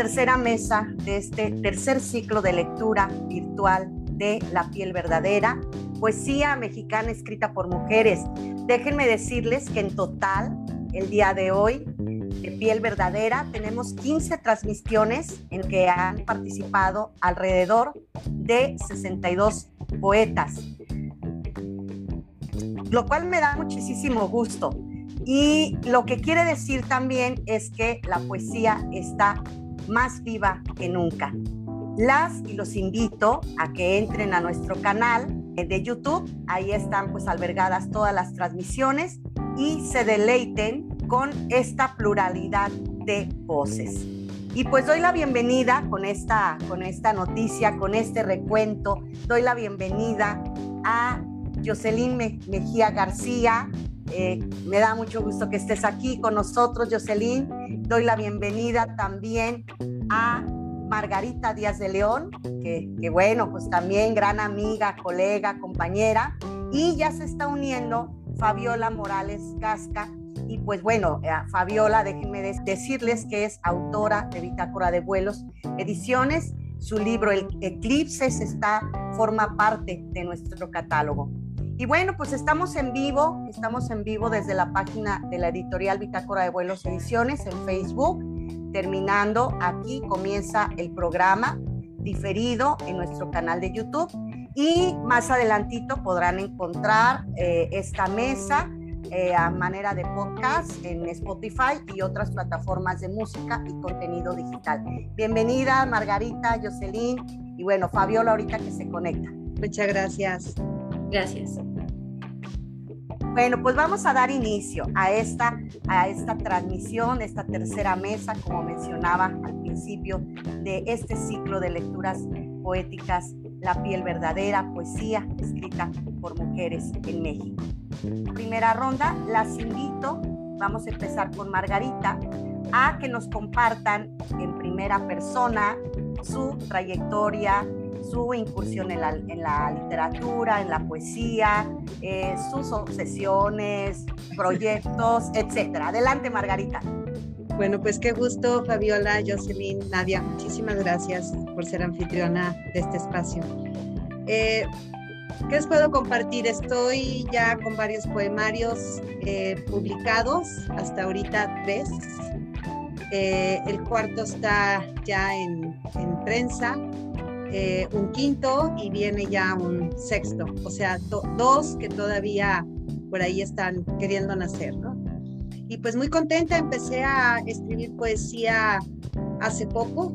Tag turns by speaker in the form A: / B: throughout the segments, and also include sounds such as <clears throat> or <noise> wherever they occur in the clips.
A: tercera mesa de este tercer ciclo de lectura virtual de La piel verdadera, poesía mexicana escrita por mujeres. Déjenme decirles que en total, el día de hoy, de piel verdadera, tenemos 15 transmisiones en que han participado alrededor de 62 poetas, lo cual me da muchísimo gusto. Y lo que quiere decir también es que la poesía está más viva que nunca. Las y los invito a que entren a nuestro canal de YouTube. Ahí están pues albergadas todas las transmisiones y se deleiten con esta pluralidad de voces. Y pues doy la bienvenida con esta, con esta noticia, con este recuento. Doy la bienvenida a Jocelyn Mejía García. Eh, me da mucho gusto que estés aquí con nosotros, Jocelyn. Doy la bienvenida también a Margarita Díaz de León, que, que, bueno, pues también gran amiga, colega, compañera. Y ya se está uniendo Fabiola Morales Gasca, y pues bueno, eh, Fabiola, déjenme decirles que es autora de Bitácora de Vuelos Ediciones. Su libro El Eclipses está, forma parte de nuestro catálogo. Y bueno, pues estamos en vivo, estamos en vivo desde la página de la editorial Bitácora de Vuelos Ediciones en Facebook. Terminando, aquí comienza el programa diferido en nuestro canal de YouTube y más adelantito podrán encontrar eh, esta mesa eh, a manera de podcast en Spotify y otras plataformas de música y contenido digital. Bienvenida Margarita, Jocelyn y bueno, Fabiola ahorita que se conecta.
B: Muchas gracias.
C: Gracias.
A: Bueno, pues vamos a dar inicio a esta, a esta transmisión, esta tercera mesa, como mencionaba al principio de este ciclo de lecturas poéticas, La piel verdadera, poesía escrita por mujeres en México. Primera ronda, las invito, vamos a empezar con Margarita, a que nos compartan en primera persona su trayectoria, su incursión en la, literatura, en la poesía, eh, sus obsesiones, <laughs> proyectos, etcétera. Adelante, Margarita.
B: Bueno, pues qué gusto, Fabiola, Jocelyn, Nadia. Muchísimas gracias por ser anfitriona de este espacio. Eh, ¿Qué les puedo compartir? Estoy ya con varios poemarios eh, publicados, hasta ahorita tres. Eh, el cuarto está ya en, prensa, eh, un quinto y viene ya un sexto, o sea, dos que todavía por ahí están queriendo nacer, ¿no? Y pues muy contenta, empecé a escribir poesía hace poco,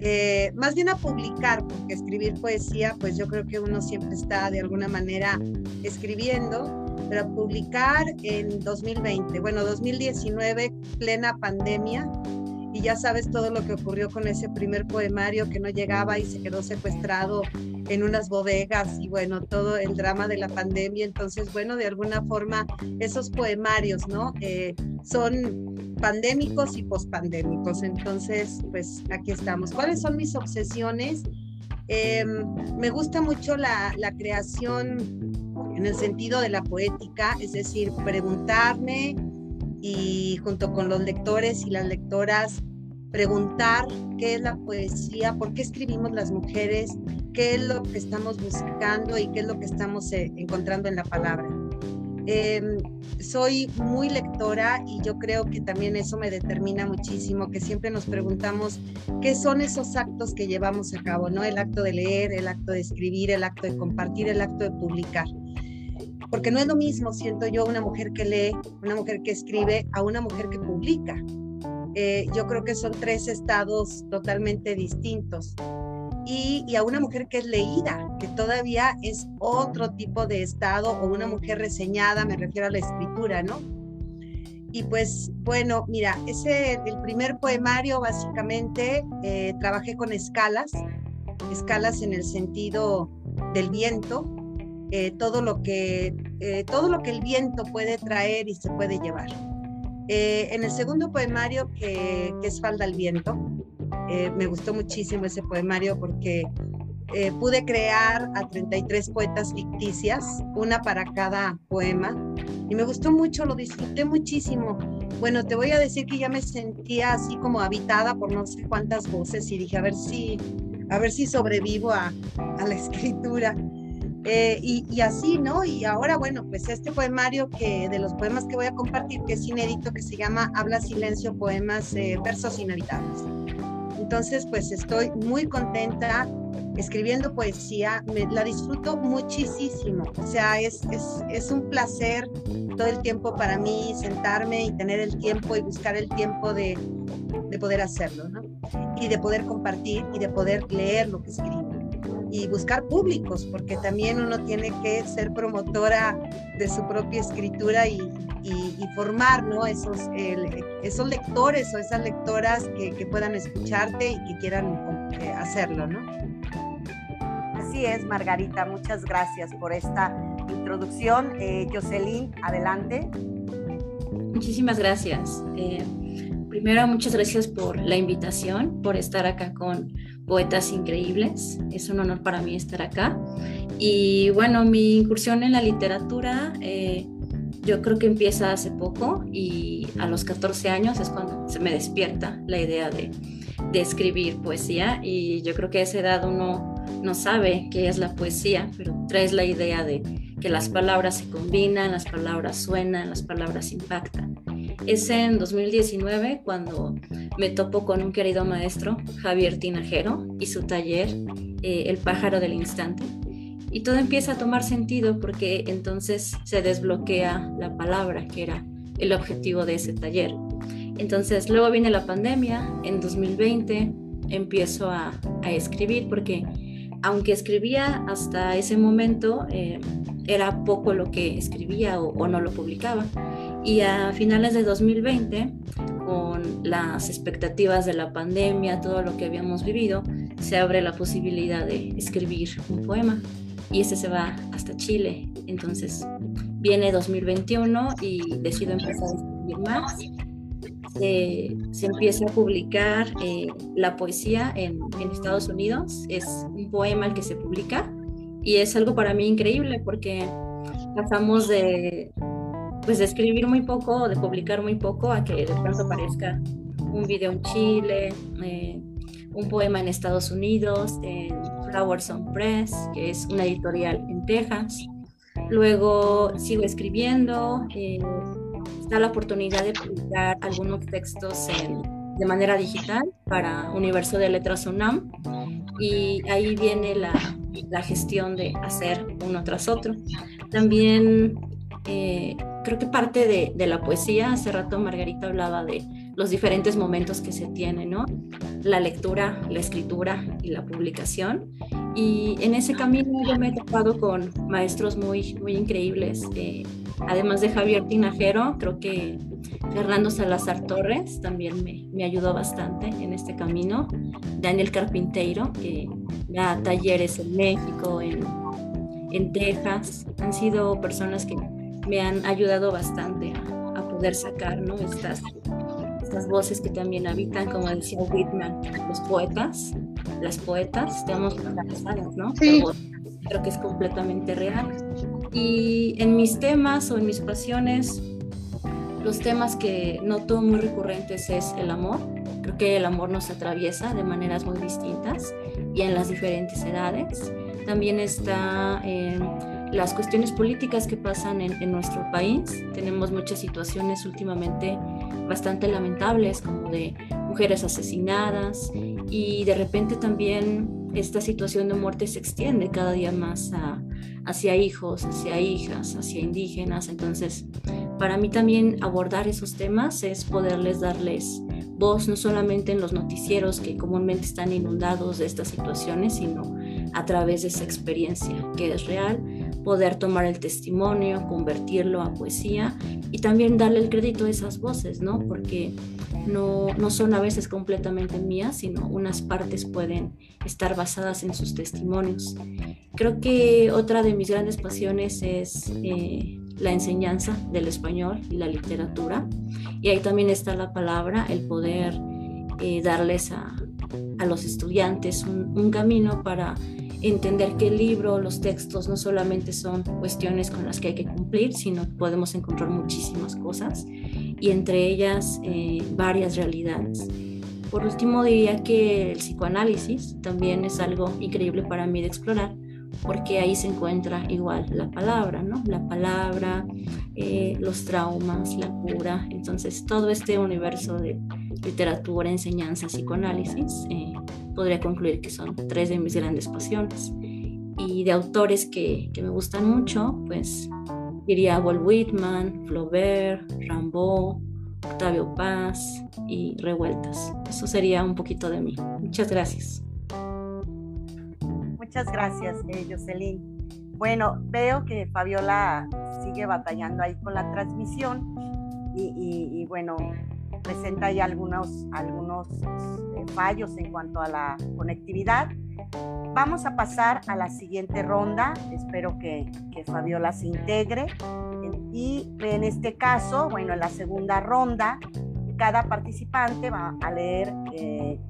B: eh, más bien a publicar, porque escribir poesía, pues yo creo que uno siempre está de alguna manera escribiendo, pero a publicar en 2020, bueno, 2019, plena pandemia, y ya sabes todo lo que ocurrió con ese primer poemario que no llegaba y se quedó secuestrado en unas bodegas y bueno, todo el drama de la pandemia. Entonces, bueno, de alguna forma esos poemarios, ¿no? Eh, son pandémicos y pospandémicos. Entonces, pues aquí estamos. ¿Cuáles son mis obsesiones? Em, me gusta mucho la, la creación en el sentido de la poética, es decir, preguntarme y junto con los lectores y las lectoras preguntar qué es la poesía, por qué escribimos las mujeres, qué es lo que estamos buscando y qué es lo que estamos eh, encontrando en la palabra. Em, soy muy lectora y yo creo que también eso me determina muchísimo, que siempre nos preguntamos qué son esos actos que llevamos a cabo, ¿no? El acto de leer, el acto de escribir, el acto de compartir, el acto de publicar porque no es lo mismo, siento yo, una mujer que lee, una mujer que escribe, a una mujer que publica. Eh, yo creo que son tres estados totalmente distintos. Y, a una mujer que es leída, que todavía es otro tipo de estado, o una mujer reseñada, me refiero a la escritura, ¿no? Y pues bueno, mira, ese, el primer poemario básicamente eh, trabajé con escalas, escalas en el sentido del viento, eh, todo, lo que, eh, todo lo que el viento puede traer y se puede llevar. Eh, en el segundo poemario, que, que, es Falda al Viento, me gustó muchísimo ese poemario porque pude crear a 33 poetas ficticias, una para cada poema, y me gustó mucho, lo disfruté muchísimo. Bueno, te voy a decir que ya me sentía así como habitada por no sé cuántas voces y dije, a ver si, a ver si sobrevivo a la <laughs> escritura. Eh, y, así, ¿no? Y ahora, bueno, pues este poemario que de los poemas que voy a compartir, que es inédito, que se llama Habla Silencio, Poemas, eh, Versos Inhabitables. Entonces, pues estoy muy contenta escribiendo poesía, me, la disfruto muchísimo. O sea, es, es, es, un placer todo el tiempo para mí sentarme y tener el tiempo y buscar el tiempo de, de poder hacerlo, ¿no? Y de poder compartir y de poder leer lo que escribo y buscar públicos, porque también uno tiene que ser promotora de su propia escritura y, y, formar ¿no? esos, esos lectores o esas lectoras que, que puedan escucharte y que quieran eh, hacerlo. ¿no?
A: Así es, Margarita, muchas gracias por esta introducción. Eh, Jocelyn, adelante.
C: Muchísimas gracias. Eh, primero, muchas gracias por la invitación, por estar acá con poetas increíbles. Es un honor para mí estar acá. Y bueno, mi incursión en la literatura eh, yo creo que empieza hace poco y a los 14 años es cuando se me despierta la idea de, de escribir poesía y yo creo que a esa edad uno no sabe qué es la poesía, pero traes la idea de que las palabras se combinan, las palabras suenan, las palabras impactan. Es en 2019 cuando me topo con un querido maestro, Javier Tinajero, y su taller, eh, El pájaro del instante. Y todo empieza a tomar sentido porque entonces se desbloquea la palabra, que era el objetivo de ese taller. Entonces luego viene la pandemia, en 2020 empiezo a, escribir porque aunque escribía hasta ese momento, eh, era poco lo que escribía o, no lo publicaba. Y a finales de 2020, con las expectativas de la pandemia, todo lo que habíamos vivido, se abre la posibilidad de escribir un poema y ese se va hasta Chile. Entonces viene 2021 y decido empezar a escribir más. se empieza a publicar eh, la poesía en, en, Estados Unidos. Es un poema el que se publica y es algo para mí increíble porque pasamos de pues de escribir muy poco, de publicar muy poco, a que de pronto aparezca un video en Chile, eh, un poema en Estados Unidos, en Flowers on Press, que es una editorial en Texas. Luego sigo escribiendo, eh, está la oportunidad de publicar algunos textos de manera digital para Universo de Letras UNAM y ahí viene la, la gestión de hacer uno tras otro. También eh, creo que parte de, de, la poesía, hace rato Margarita hablaba de los diferentes momentos que se tienen, ¿no? La lectura, la escritura y la publicación. Y en ese camino yo me he topado con maestros muy, muy increíbles. Eh, además de Javier Tinajero, creo que Fernando Salazar Torres también me, me, ayudó bastante en este camino. Daniel Carpinteiro, que da talleres en México, en, en Texas. Han sido personas que me han ayudado bastante a, a poder sacar ¿no? estas, estas voces que también habitan, como decía Whitman, los poetas, las poetas, estamos pesadas, ¿no? Sí. creo que es completamente real. Y en mis temas o en mis pasiones, los temas que noto muy recurrentes es el amor. Creo que el amor nos atraviesa de maneras muy distintas y en las diferentes edades. También está eh, las cuestiones políticas que pasan en, en, nuestro país. Tenemos muchas situaciones últimamente bastante lamentables, como de mujeres asesinadas y de repente también esta situación de muerte se extiende cada día más a, hacia hijos, hacia hijas, hacia indígenas. Entonces, para mí también abordar esos temas es poderles darles voz, no solamente en los noticieros que comúnmente están inundados de estas situaciones, sino a través de esa experiencia que es real, poder tomar el testimonio, convertirlo a poesía y también darle el crédito a esas voces, ¿no? Porque no, no son a veces completamente mías, sino unas partes pueden estar basadas en sus testimonios. Creo que otra de mis grandes pasiones es eh, la enseñanza del español y la literatura. Y ahí también está la palabra, el poder eh, darles a, a, los estudiantes un, un camino para entender que el libro, los textos no solamente son cuestiones con las que hay que cumplir, sino podemos encontrar muchísimas cosas y entre ellas eh, varias realidades. Por último, diría que el psicoanálisis también es algo increíble para mí de explorar, porque ahí se encuentra igual la palabra, ¿no? La palabra, eh, los traumas, la cura. Entonces, todo este universo de literatura, enseñanza, psicoanálisis, eh, podría concluir que son tres de mis grandes pasiones. Y de autores que, que me gustan mucho, pues diría Walt Whitman, Flaubert, Rimbaud, Octavio Paz y Revueltas. Eso sería un poquito de mí. Muchas gracias.
A: Muchas gracias, eh, Jocelyn. Bueno, veo que Fabiola sigue batallando ahí con la transmisión y, bueno, presenta ahí algunos, algunos eh, fallos en cuanto a la conectividad. Vamos a pasar a la siguiente ronda. Espero que, que Fabiola se integre. Y en este caso, bueno, en la segunda ronda, cada participante va a leer eh,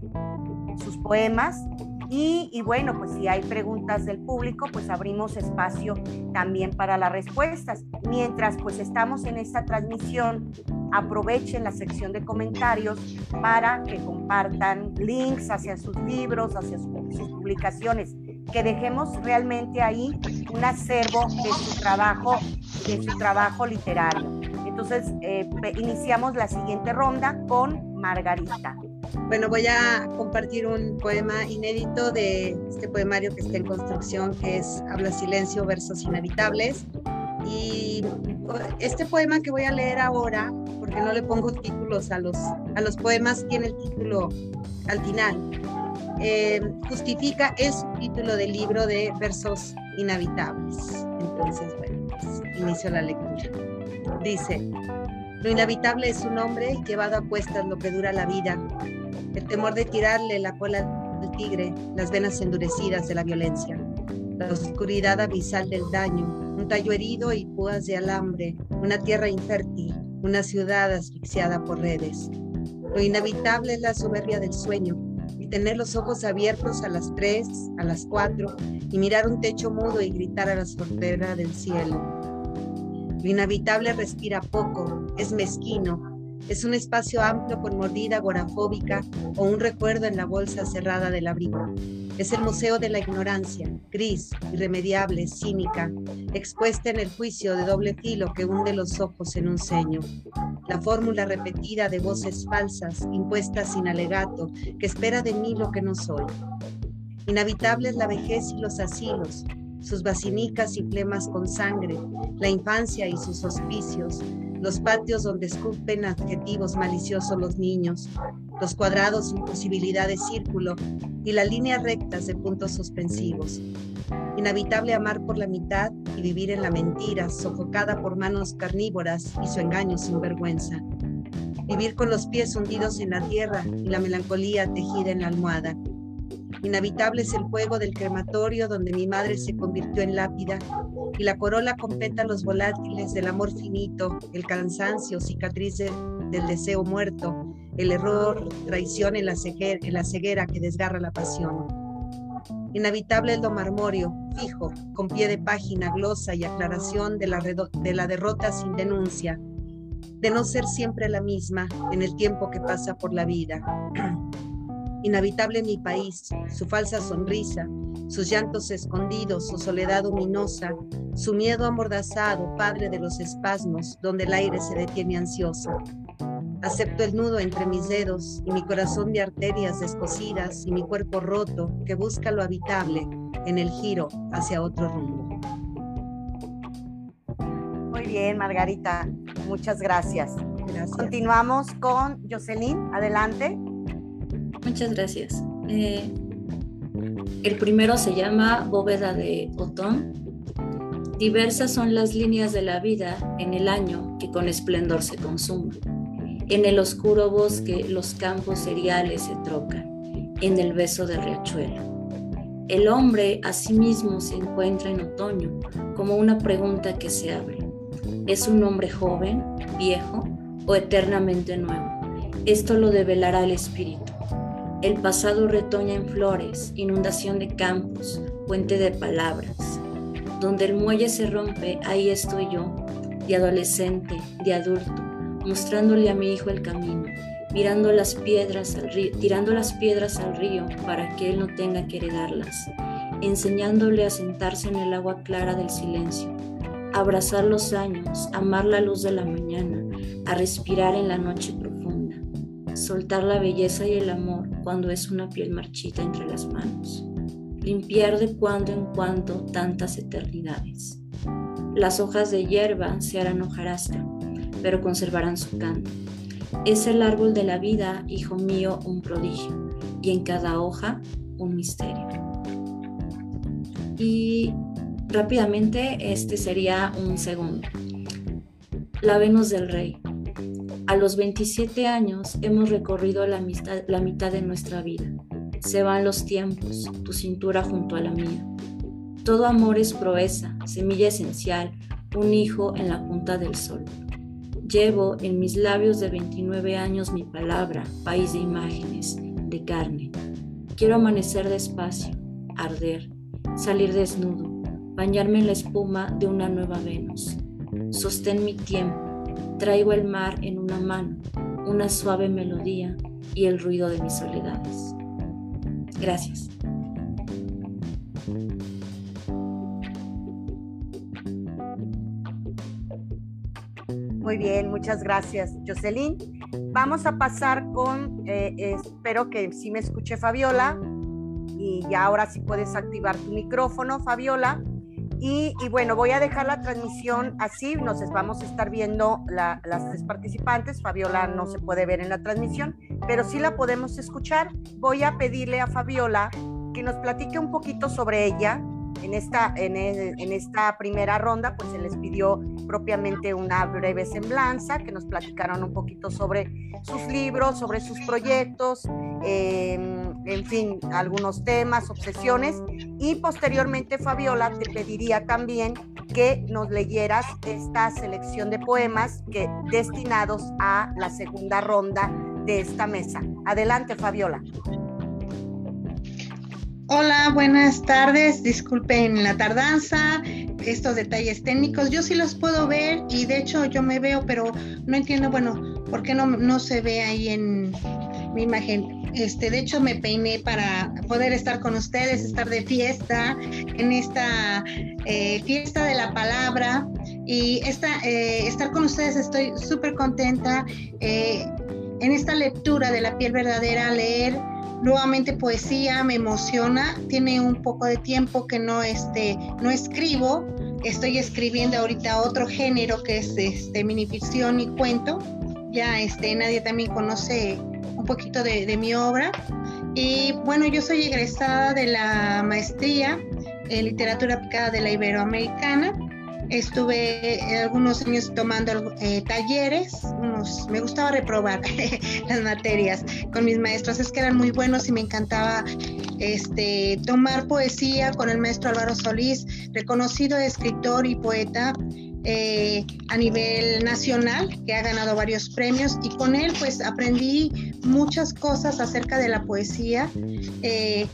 A: sus poemas y, bueno, pues si hay preguntas del público, pues abrimos espacio también para las respuestas. Mientras pues estamos en esta transmisión, aprovechen la sección de comentarios para que compartan links hacia sus libros, hacia sus publicaciones, que dejemos realmente ahí un acervo de su trabajo, de su trabajo literario. Entonces, eh, iniciamos la siguiente ronda con Margarita.
B: Bueno, voy a compartir un poema inédito de este poemario que está en construcción, que es Habla Silencio, Versos Inhabitables. Y este poema que voy a leer ahora, porque no le pongo títulos a los, a los poemas, tiene el título al final. Eh, justifica el título del libro de Versos Inhabitables. Entonces, bueno, pues, inicio la lectura. Dice, lo inhabitable es un hombre llevado a cuestas lo que dura la vida, el temor de tirarle la cola al tigre, las venas endurecidas de la violencia, la oscuridad abisal del daño, un tallo herido y púas de alambre, una tierra infértil, una ciudad asfixiada por redes. Lo inhabitable es la soberbia del sueño, y tener los ojos abiertos a las tres, a las cuatro, y mirar un techo mudo y gritar a la fronteras del cielo. Lo inhabitable respira poco, es mezquino, es un espacio amplio con mordida agorafóbica o un recuerdo en la bolsa cerrada del abrigo. Es el museo de la ignorancia, gris, irremediable, cínica, expuesta en el juicio de doble filo que hunde los ojos en un ceño. La fórmula repetida de voces falsas, impuestas sin alegato, que espera de mí lo que no soy. Inhabitable la vejez y los asilos, sus basinicas y flemas con sangre, la infancia y sus hospicios, los patios donde escupen adjetivos maliciosos los niños, los cuadrados sin posibilidad de círculo y las líneas rectas de puntos suspensivos. Inhabitable amar por la mitad y vivir en la mentira, sofocada por manos carnívoras y su engaño sin vergüenza. Vivir con los pies hundidos en la tierra y la melancolía tejida en la almohada. Inhabitable es el fuego del crematorio donde mi madre se convirtió en lápida y la corola completa los volátiles del amor finito, el cansancio, cicatriz del deseo muerto, el error, traición en la, ceguera, que desgarra la pasión. Inhabitable el do marmorio, fijo, con pie de página, glosa y aclaración de la, de la derrota sin denuncia, de no ser siempre la misma en el tiempo que pasa por la vida. Inhabitable mi país, su falsa sonrisa, sus llantos escondidos, su soledad ominosa, su miedo amordazado, padre de los espasmos, donde el aire se detiene ansioso. Acepto el nudo entre mis dedos y mi corazón de arterias descosidas y mi cuerpo roto que busca lo habitable en el giro hacia otro rumbo.
A: Muy bien, Margarita. Muchas gracias. gracias. Continuamos con Jocelyn. Adelante.
C: Muchas gracias. Eh, el primero se llama Bóveda de Otón. Diversas son las líneas de la vida en el año que con esplendor se consuma. En el oscuro bosque los campos cereales se trocan, en el beso del riachuelo. El hombre a sí mismo se encuentra en otoño como una pregunta que se abre. ¿Es un hombre joven, viejo o eternamente nuevo? Esto lo develará el espíritu. El pasado retoña en flores, inundación de campos, puente de palabras. Donde el muelle se rompe, ahí estoy yo, de adolescente, de adulto, mostrándole a mi hijo el camino, mirando las piedras al río, tirando las piedras al río para que él no tenga que heredarlas, enseñándole a sentarse en el agua clara del silencio, abrazar los años, amar la luz de la mañana, a respirar en la noche profunda, soltar la belleza y el amor cuando es una piel marchita entre las manos, limpiar de cuando en cuando tantas eternidades. Las hojas de hierba se harán hojarasca, pero conservarán su canto. Es el árbol de la vida, hijo mío, un prodigio, y en cada hoja un misterio. Y rápidamente este sería un segundo. La Venus del Rey. A los 27 años hemos recorrido la mitad, de nuestra vida. Se van los tiempos, tu cintura junto a la mía. Todo amor es proeza, semilla esencial, un hijo en la punta del sol. Llevo en mis labios de 29 años mi palabra, país de imágenes, de carne. Quiero amanecer despacio, arder, salir desnudo, bañarme en la espuma de una nueva Venus. Sostén mi tiempo, Traigo el mar en una mano, una suave melodía y el ruido de mis soledades. Gracias.
A: Muy bien, muchas gracias, Jocelyn. Vamos a pasar con, eh, espero que sí me escuche Fabiola, y ya ahora sí puedes activar tu micrófono, Fabiola. Y, bueno, voy a dejar la transmisión así, nos vamos a estar viendo las tres participantes, Fabiola no se puede ver en la transmisión, pero sí la podemos escuchar. Voy a pedirle a Fabiola que nos platique un poquito sobre ella. En esta, en, esta primera ronda, pues se les pidió propiamente una breve semblanza, que nos platicaron un poquito sobre sus libros, sobre sus proyectos, eh, en fin, algunos temas, obsesiones. Y posteriormente, Fabiola, te pediría también que nos leyeras esta selección de poemas que, destinados a la segunda ronda de esta mesa. Adelante, Fabiola.
D: Hola, buenas tardes. Disculpen la tardanza, estos detalles técnicos. Yo sí los puedo ver y de hecho yo me veo, pero no entiendo, bueno, por qué no, no se ve ahí en mi imagen. Este, de hecho, me peiné para poder estar con ustedes, estar de fiesta en esta eh, fiesta de la palabra y esta, eh, estar con ustedes. Estoy súper contenta eh, en esta lectura de la piel verdadera, leer nuevamente poesía, me emociona. Tiene un poco de tiempo que no, este, no escribo. Estoy escribiendo ahorita otro género que es este, minificción y cuento. Ya este, nadie también conoce poquito de, mi obra. Y bueno, yo soy egresada de la maestría en literatura aplicada de la Iberoamericana. Estuve algunos años tomando eh, talleres, me gustaba reprobar <laughs> las materias con mis maestros, es que eran muy buenos y me encantaba este, tomar poesía con el maestro Álvaro Solís, reconocido escritor y poeta eh, a nivel nacional, que ha ganado varios premios, y con él pues aprendí muchas cosas acerca de la poesía. Eh,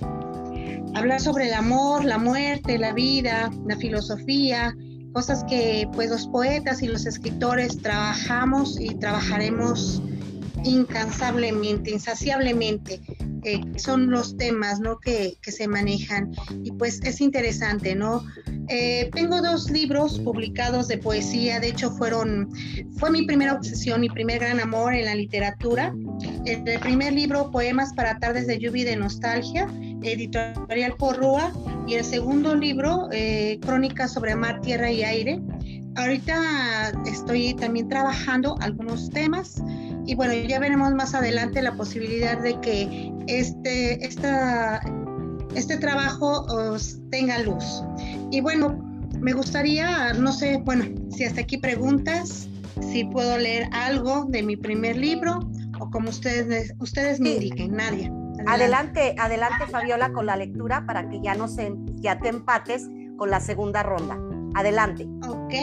D: hablar sobre el amor, la muerte, la vida, la filosofía, cosas que pues los poetas y los escritores trabajamos y trabajaremos incansablemente, insaciablemente. Eh, son los temas ¿no? que, que, se manejan y pues es interesante, ¿no? Eh, tengo dos libros publicados de poesía, de hecho fueron, fue mi primera obsesión, mi primer gran amor en la literatura. El, primer libro, Poemas para tardes de lluvia y de nostalgia, editorial Porrúa, y el segundo libro, eh, Crónicas sobre mar, tierra y aire. Ahorita estoy también trabajando algunos temas y bueno, ya veremos más adelante la posibilidad de que este, esta, este trabajo os tenga luz. Y bueno, me gustaría, no sé, bueno, si hasta aquí preguntas, si puedo leer algo de mi primer libro o como ustedes, ustedes me indiquen, Nadia.
A: Adelante. adelante, Fabiola con la lectura para que ya no se, ya te empates con la segunda ronda. Adelante.
D: Ok.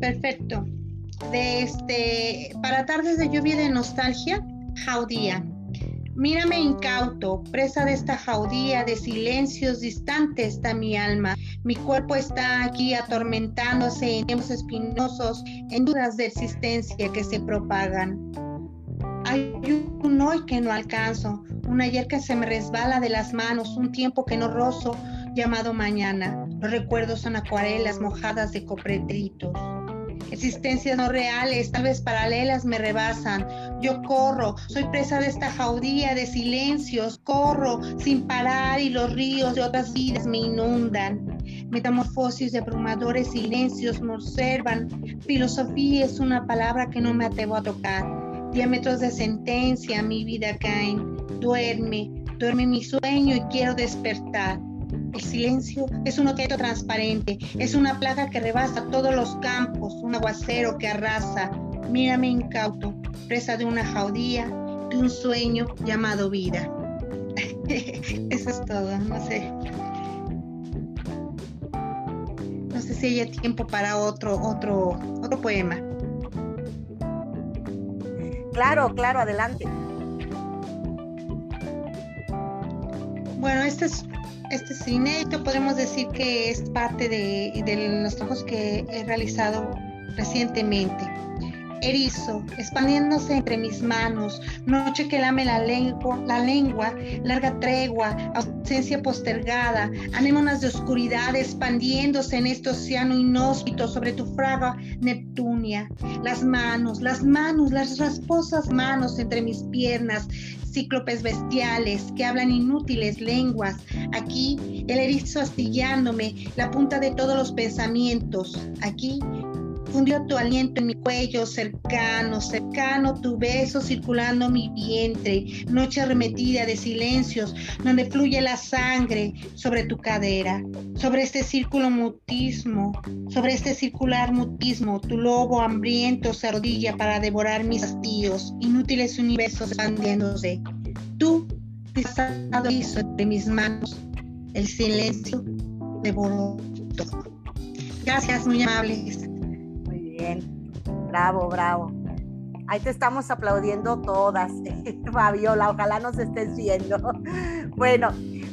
D: Perfecto. De este, para tardes de lluvia de nostalgia, jaudía. Mírame incauto, presa de esta jaudía de silencios distantes está mi alma. Mi cuerpo está aquí atormentándose en tiempos espinosos, en dudas de existencia que se propagan. Hay un hoy que no alcanzo, un ayer que se me resbala de las manos, un tiempo que no rozo, llamado mañana. Los recuerdos son acuarelas mojadas de copretritos. Existencias no reales, tal vez paralelas, me rebasan. Yo corro, soy presa de esta jaudía de silencios, corro sin parar y los ríos de otras vidas me inundan. Metamorfosis de abrumadores silencios me observan. Filosofía es una palabra que no me atrevo a tocar. Diámetros de sentencia, mi vida caen. Duerme, duerme mi sueño y quiero despertar. El silencio es un objeto transparente, es una plaga que rebasa todos los campos, un aguacero que arrasa. Mírame incauto, presa de una jaudía, de un sueño llamado vida. <laughs> Eso es todo, no sé. No sé si haya tiempo para otro, otro, otro poema.
A: Claro, claro, adelante.
D: Bueno, este es este es inédito, podemos decir que es parte de, de los trabajos que he realizado recientemente. Erizo, expandiéndose entre mis manos, noche que lame la lengua, la lengua, larga tregua, ausencia postergada, anémonas de oscuridad expandiéndose en este océano inhóspito sobre tu fraga Neptunia. Las manos, las manos, las rasposas manos entre mis piernas, cíclopes bestiales que hablan inútiles lenguas. Aquí el erizo astillándome, la punta de todos los pensamientos. Aquí fundió tu aliento en mi cuello, cercano, cercano, tu beso circulando mi vientre, noche arremetida de silencios, donde fluye la sangre sobre tu cadera, sobre este círculo mutismo, sobre este circular mutismo, tu lobo hambriento se arrodilla para devorar mis hastíos, inútiles universos expandiéndose. Tú, pisado entre mis manos, el silencio devoró todo. Gracias, muy amables.
A: Bravo, bravo. Ahí te estamos aplaudiendo todas, <laughs> Fabiola. Ojalá nos estés viendo. <laughs> Bueno,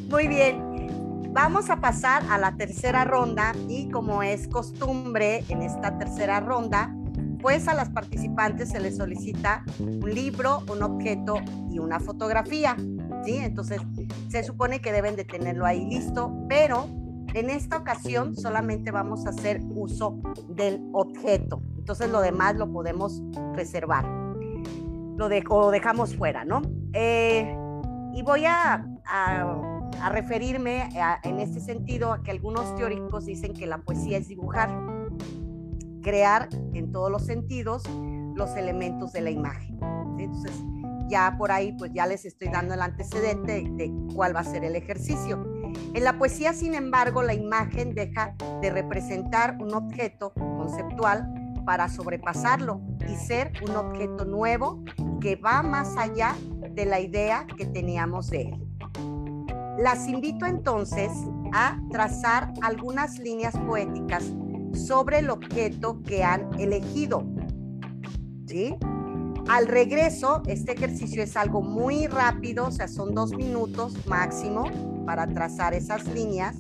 A: muy bien. Vamos a pasar a la tercera ronda y como es costumbre en esta tercera ronda, pues a las participantes se les solicita un libro, un objeto y una fotografía. ¿sí? Entonces, se supone que deben de tenerlo ahí listo, pero en esta ocasión solamente vamos a hacer uso del objeto. Entonces lo demás lo podemos reservar. Lo, dejamos fuera, ¿no? Eh, y voy a, referirme en este sentido a que algunos teóricos dicen que la poesía es dibujar, crear en todos los sentidos los elementos de la imagen. Entonces, ya por ahí, pues ya les estoy dando el antecedente de cuál va a ser el ejercicio. En la poesía, sin embargo, la imagen deja de representar un objeto conceptual para sobrepasarlo y ser un objeto nuevo que va más allá de la idea que teníamos de él. Las invito entonces a trazar algunas líneas poéticas sobre el objeto que han elegido. ¿Sí? Al regreso, este ejercicio es algo muy rápido, o sea, son dos minutos máximo para trazar esas líneas.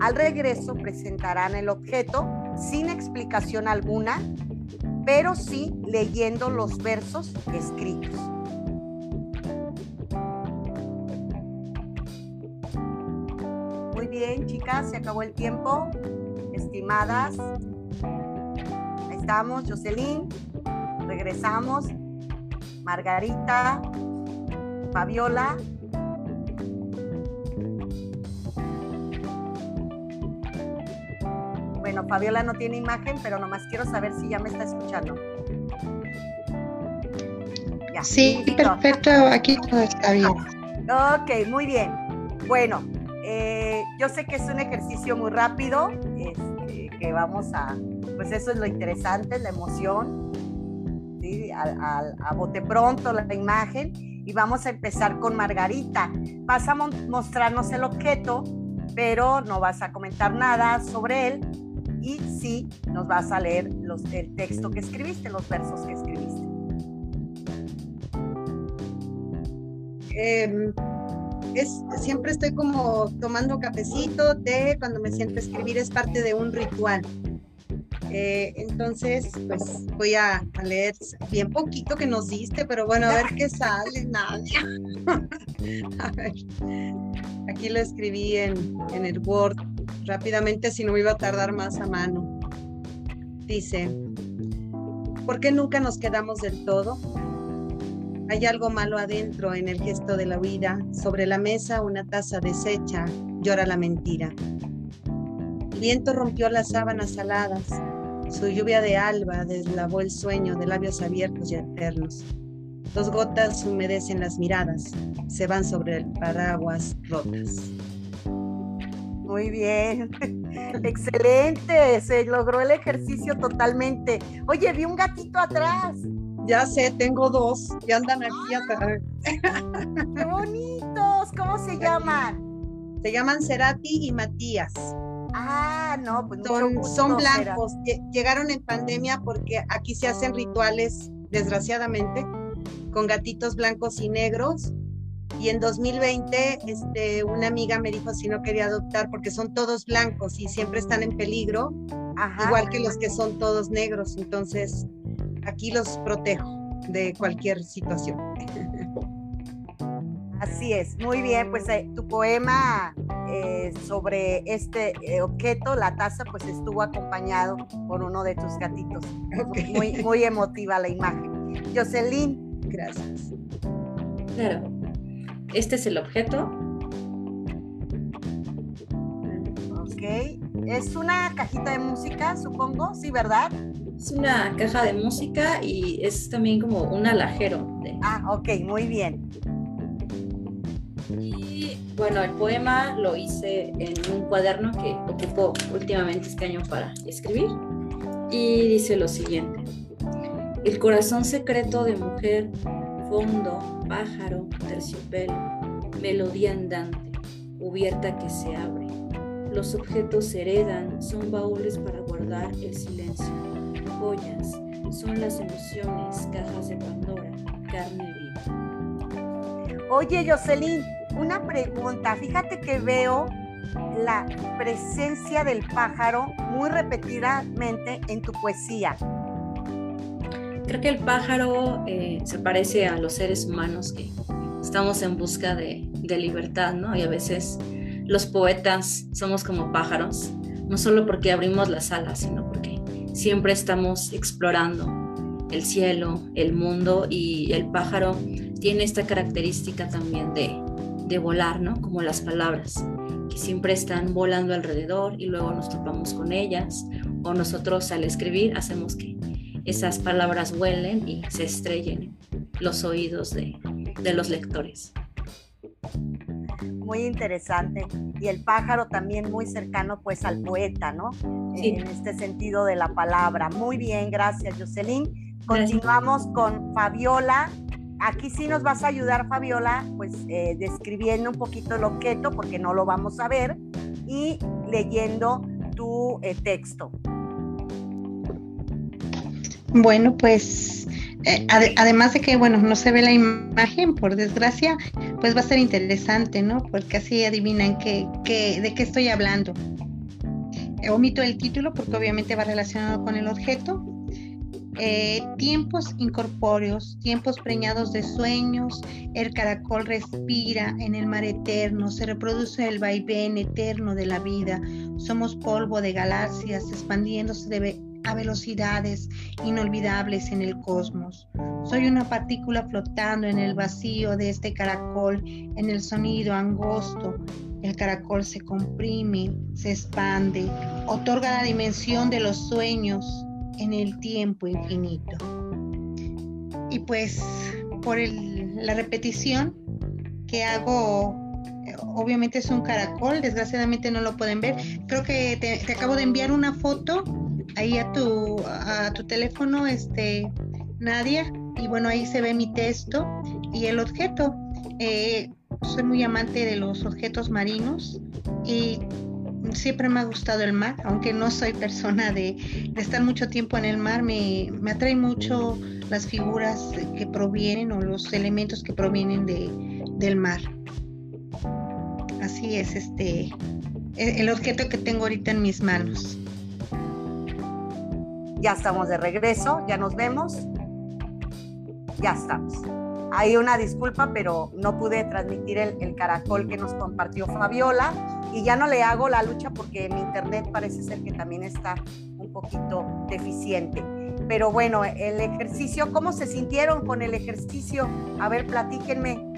A: Al regreso presentarán el objeto sin explicación alguna, pero sí leyendo los versos escritos. Muy bien, chicas, se acabó el tiempo. Estimadas, ahí estamos, Jocelyn. Regresamos. Margarita, Fabiola, Fabiola no tiene imagen, pero nomás quiero saber si ya me está escuchando.
D: sí, perfecto, aquí todo está bien.
A: Ok, muy bien. Bueno, eh, yo sé que es un ejercicio muy rápido, este, que vamos a, pues eso es lo interesante, la emoción, ¿sí? a bote pronto la imagen, y vamos a empezar con Margarita. Vas a mostrarnos el objeto, pero no vas a comentar nada sobre él, y sí nos vas a leer los, el texto que escribiste, los versos que escribiste.
B: Em, es, siempre estoy como tomando cafecito, té, cuando me siento a escribir es parte de un ritual. Eh, entonces, pues voy a, leer bien poquito que nos diste, pero bueno, a ver qué <laughs> sale, Nadia. <laughs> a ver, aquí lo escribí en, en el Word rápidamente, si no iba a tardar más a mano. Dice, ¿por qué nunca nos quedamos del todo? Hay algo malo adentro en el gesto de la huida. Sobre la mesa una taza deshecha, llora la mentira. El viento rompió las sábanas aladas. Su lluvia de alba deslavó el sueño de labios abiertos y eternos. Dos gotas humedecen las miradas, se van sobre el paraguas rotas.
A: Muy bien, <laughs> excelente, se logró el ejercicio totalmente. Oye, vi un gatito atrás.
B: Ya sé, tengo dos y andan aquí atrás.
A: ¡Qué bonitos! ¿Cómo se <laughs> llaman?
B: Se llaman Cerati y Matías.
A: Ah, no, pues
B: son, son blancos. Llegaron en pandemia porque aquí se hacen rituales, desgraciadamente, con gatitos blancos y negros. Y en 2020, este, una amiga me dijo si no quería adoptar porque son todos blancos y siempre están en peligro, igual que los que son todos negros. Entonces, aquí los protejo de cualquier situación. <laughs>
A: Así es, muy bien, pues eh, tu poema eh, sobre este eh, objeto, la taza, pues estuvo acompañado por uno de tus gatitos. Muy, muy emotiva la imagen. Jocelyn.
B: Gracias.
C: Claro, este es el objeto.
A: Ok, es una cajita de música, supongo, sí, ¿verdad?
C: Es una caja de música y es también como un alajero.
A: Ah, ok, muy bien.
C: Y bueno, el poema lo hice en un cuaderno que ocupo últimamente este año para escribir. Y dice lo siguiente. El corazón secreto de mujer, fondo, pájaro, terciopelo, melodía andante, cubierta que se abre. Los objetos heredan, son baúles para guardar el silencio joyas, son las emociones, cajas de Pandora, carne viva.
A: Oye, Jocelyn, una pregunta. Fíjate que veo la presencia del pájaro muy repetidamente en tu poesía.
C: Creo que el pájaro eh, se parece a los seres humanos que estamos en busca de, libertad, ¿no? Y a veces los poetas somos como pájaros, no solo porque abrimos las alas, sino porque siempre estamos explorando el cielo, el mundo y el pájaro tiene esta característica también de, de volar, ¿no? Como las palabras, que siempre están volando alrededor y luego nos topamos con ellas o nosotros al escribir hacemos que esas palabras vuelen y se estrellen los oídos de, de los lectores
A: muy interesante. Y el pájaro también muy cercano pues al poeta, ¿no? En este sentido de la palabra. Muy bien, gracias Jocelyn. Continuamos con Fabiola. Aquí sí nos vas a ayudar, Fabiola, pues eh, describiendo un poquito el objeto, porque no lo vamos a ver, y leyendo tu eh, texto.
D: Bueno, pues eh, además de que, bueno, no se ve la imagen, por desgracia, pues va a ser interesante, ¿no? Porque así adivinan qué, de qué estoy hablando. Eh, omito el título porque obviamente va relacionado con el objeto. Eh, tiempos incorpóreos, tiempos preñados de sueños, el caracol respira en el mar eterno, se reproduce el vaivén eterno de la vida, somos polvo de galaxias expandiéndose de, a velocidades inolvidables en el cosmos. Soy una partícula flotando en el vacío de este caracol, en el sonido angosto. El caracol se comprime, se expande, otorga la dimensión de los sueños en el tiempo infinito. Y pues por la repetición que hago obviamente es un caracol, desgraciadamente no lo pueden ver. Creo que te, acabo de enviar una foto ahí a tu, a tu teléfono, este, Nadia, y bueno, ahí se ve mi texto y el objeto. Eh, soy muy amante de los objetos marinos y siempre me ha gustado el mar, aunque no soy persona de, estar mucho tiempo en el mar, me, me atrae mucho las figuras que provienen o los elementos que provienen de, del mar. Así es este e, el objeto que tengo ahorita en mis manos.
A: Ya estamos de regreso, ya nos vemos. Ya estamos. Hay una disculpa, pero no pude transmitir el, caracol que nos compartió Fabiola y ya no le hago la lucha porque mi internet parece ser que también está un poquito deficiente. Pero bueno, el ejercicio, ¿cómo se sintieron con el ejercicio? A ver, platíquenme.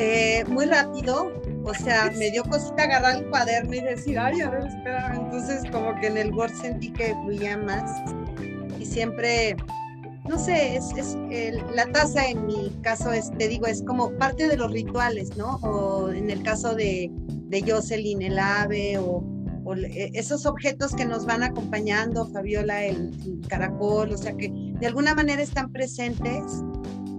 B: Eh, muy rápido, o sea, me dio cosita agarrar el cuaderno y decir, ay, a ver, espera. Entonces, como que en el Word sentí que fluía más. Y siempre, no sé, es, es la taza en mi caso, es, te digo, es como parte de los rituales, ¿no? O en el caso de, de Jocelyn, el ave, o e, esos objetos que nos van acompañando, Fabiola, el, caracol, o sea que de alguna manera están presentes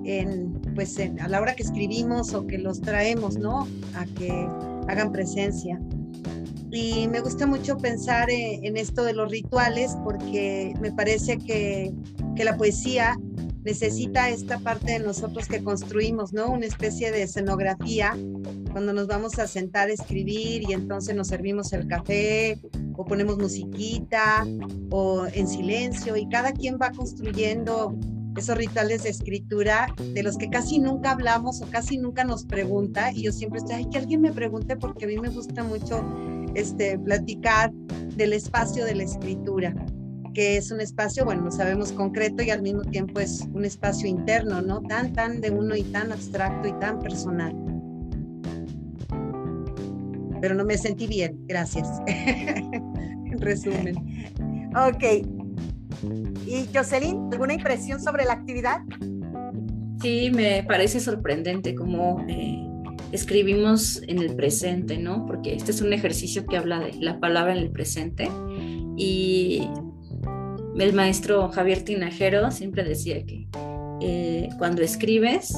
B: en, pues a la hora que escribimos o que los traemos, ¿no? A que hagan presencia. Y me gusta mucho pensar en, en esto de los rituales porque me parece que, que la poesía necesita esta parte de nosotros que construimos, ¿no? Una especie de escenografía cuando nos vamos a sentar a escribir y entonces nos servimos el café o ponemos musiquita o en silencio y cada quien va construyendo esos rituales de escritura de los que casi nunca hablamos o casi nunca nos pregunta y yo siempre estoy, ay, que alguien me pregunte porque a mí me gusta mucho este, platicar del espacio de la escritura que es un espacio, bueno, no sabemos concreto y al mismo tiempo es un espacio interno, ¿no? Tan, tan de uno y tan abstracto y tan personal. Pero no me sentí bien, gracias. <laughs> en resumen.
A: Ok. ¿Y Jocelyn, alguna impresión sobre la actividad?
C: Sí, me parece sorprendente cómo eh, escribimos en el presente, ¿no? Porque este es un ejercicio que habla de la palabra en el presente y el maestro Javier Tinajero siempre decía que eh, cuando escribes,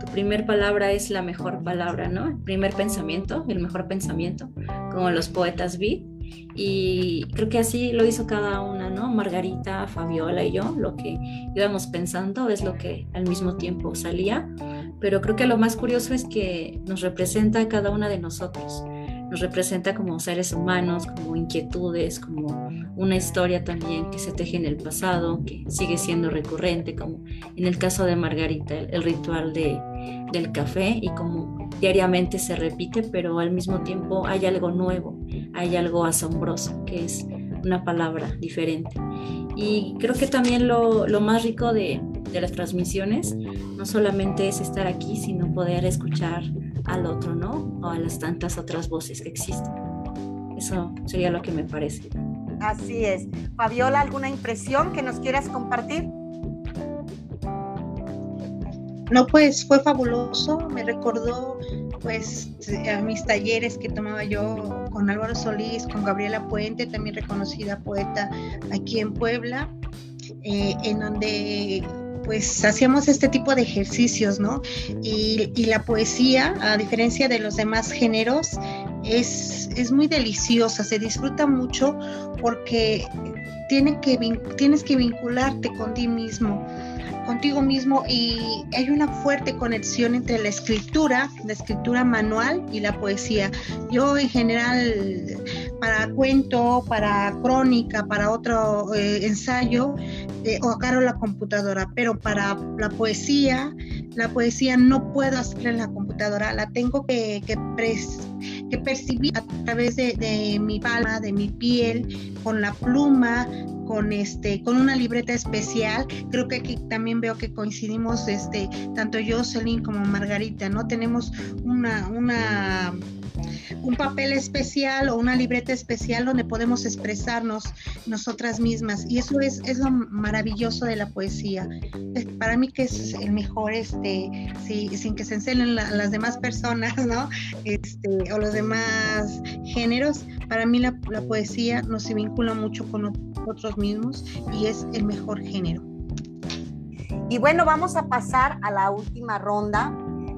C: tu primer palabra es la mejor palabra, ¿no? El primer pensamiento, el mejor pensamiento, como los poetas vi. Y creo que así lo hizo cada una, ¿no? Margarita, Fabiola y yo, lo que íbamos pensando es lo que al mismo tiempo salía. Pero creo que lo más curioso es que nos representa cada una de nosotros nos representa como seres humanos, como inquietudes, como una historia también que se teje en el pasado, que sigue siendo recurrente, como en el caso de Margarita, el, ritual de, del café y como diariamente se repite, pero al mismo tiempo hay algo nuevo, hay algo asombroso, que es una palabra diferente. Y creo que también lo, lo más rico de, de las transmisiones no solamente es estar aquí, sino poder escuchar al otro, ¿no? O a las tantas otras voces que existen. Eso sería lo que me parece.
A: Así es. Fabiola, ¿alguna impresión que nos quieras compartir?
D: No, pues fue fabuloso, me recordó pues a mis talleres que tomaba yo con Álvaro Solís, con Gabriela Puente, también reconocida poeta aquí en Puebla, eh, en donde pues hacíamos este tipo de ejercicios, ¿no? Y, la poesía, a diferencia de los demás géneros, es, es muy deliciosa, se disfruta mucho porque tiene que, tienes que vincularte con ti mismo contigo mismo y hay una fuerte conexión entre la escritura, la escritura manual y la poesía. Yo en general para cuento, para crónica, para otro eh, ensayo, eh, o agarro la computadora, pero para la poesía, la poesía no puedo hacerla en la computadora, la tengo que, que, que percibir a través de, de, mi palma, de mi piel, con la pluma, con este, con una libreta especial. Creo que aquí también veo que coincidimos, este, tanto Jocelyn como Margarita, ¿no? Tenemos una, una un papel especial o una libreta especial donde podemos expresarnos nosotras mismas. Y eso es, es lo maravilloso de la poesía. Para mí que es el mejor, este, sin que se encelen las demás personas, ¿no? Este, o los demás géneros, para mí la, la poesía nos vincula mucho con nosotros mismos y es el mejor género.
A: Y bueno, vamos a pasar a la última ronda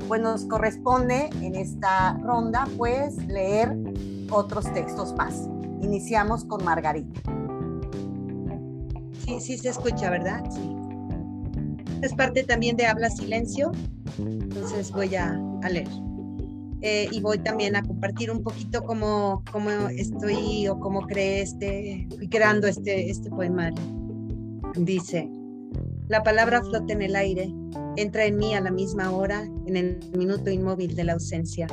A: pues nos corresponde en esta ronda pues leer otros textos más. Iniciamos con Margarita.
B: Sí, sí se escucha, ¿verdad? Sí. es parte también de Habla Silencio, entonces voy a, leer. Eh, y voy también a compartir un poquito cómo, cómo estoy o cómo creé este, fui creando este, este poemario. Dice, la palabra flota en el aire, entra en mí a la misma hora, en el minuto inmóvil de la ausencia.